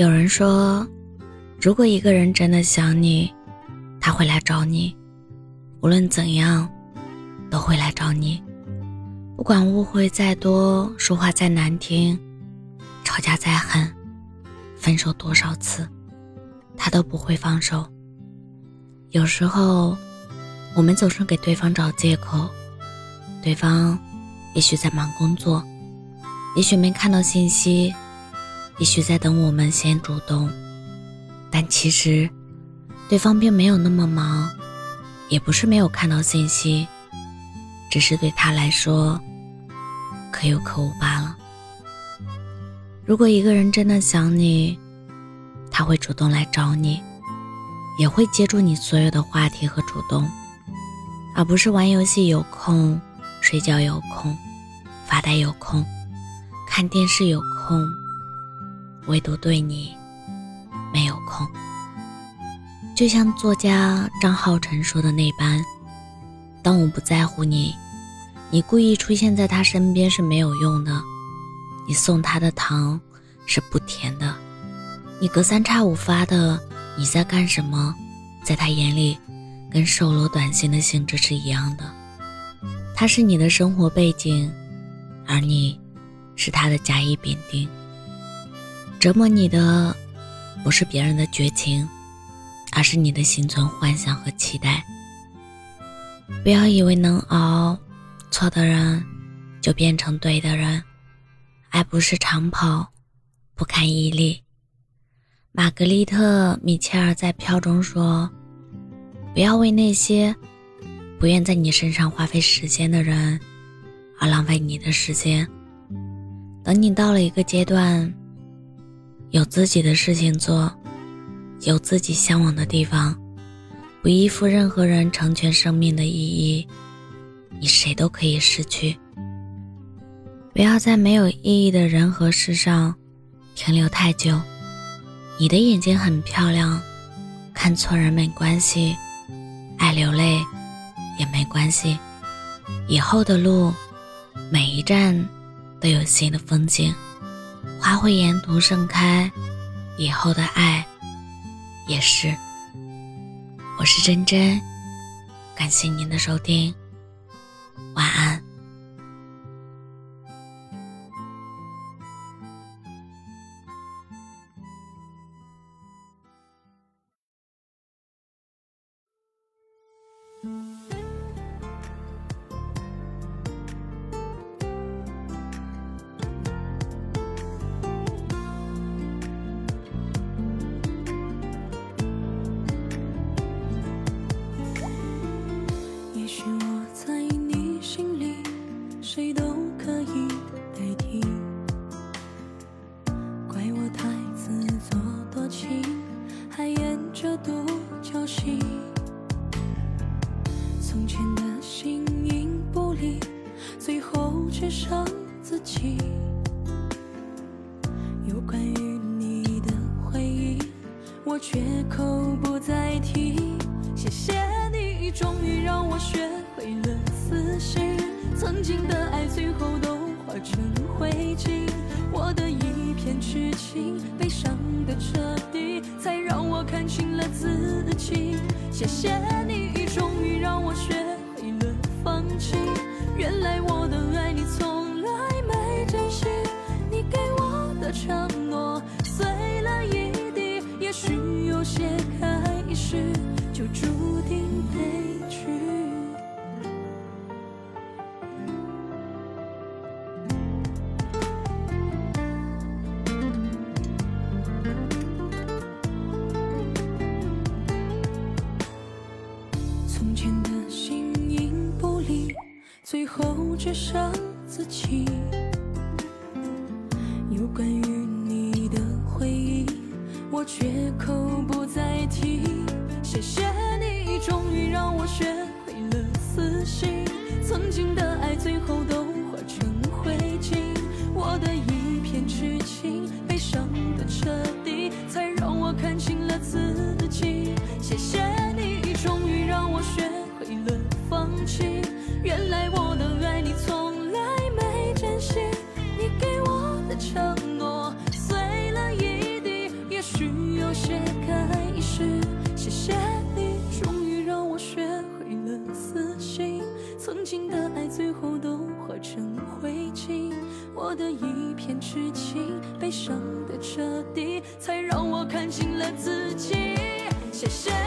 有人说，如果一个人真的想你，他会来找你，无论怎样，都会来找你。不管误会再多，说话再难听，吵架再狠，分手多少次，他都不会放手。有时候，我们总是给对方找借口，对方也许在忙工作，也许没看到信息。也许在等我们先主动，但其实对方并没有那么忙，也不是没有看到信息，只是对他来说可有可无罢了。如果一个人真的想你，他会主动来找你，也会接住你所有的话题和主动，而不是玩游戏有空、睡觉有空、发呆有空、看电视有空。唯独对你没有空，就像作家张浩晨说的那般：“当我不在乎你，你故意出现在他身边是没有用的；你送他的糖是不甜的；你隔三差五发的你在干什么，在他眼里跟售楼短信的性质是一样的。他是你的生活背景，而你是他的甲乙丙丁。”折磨你的不是别人的绝情，而是你的心存幻想和期待。不要以为能熬，错的人就变成对的人。爱不是长跑，不堪一力。玛格丽特·米切尔在《飘》中说：“不要为那些不愿在你身上花费时间的人而浪费你的时间。等你到了一个阶段。”有自己的事情做，有自己向往的地方，不依附任何人成全生命的意义，你谁都可以失去。不要在没有意义的人和事上停留太久。你的眼睛很漂亮，看错人没关系，爱流泪也没关系。以后的路，每一站都有新的风景。花会沿途盛开，以后的爱也是。我是真真，感谢您的收听，晚安。最后只剩自己。有关于你的回忆，我绝口不再提。谢谢你，终于让我学会了死心。曾经的爱，最后都化成灰烬。我的一片痴情，悲伤的彻底，才让我看清了自己。谢谢你，终于让我学会了放弃。原来我的爱你从来没珍惜，你给我的承诺碎了一地，也许有些开始就注定悲剧。从前的。最后只剩自己。有关于你的回忆，我绝口不再提。谢谢你，终于让我学会了死心。曾经的爱，最后都化成灰烬。我的一片痴情，悲伤的彻剧情悲伤的彻底，才让我看清了自己。谢谢。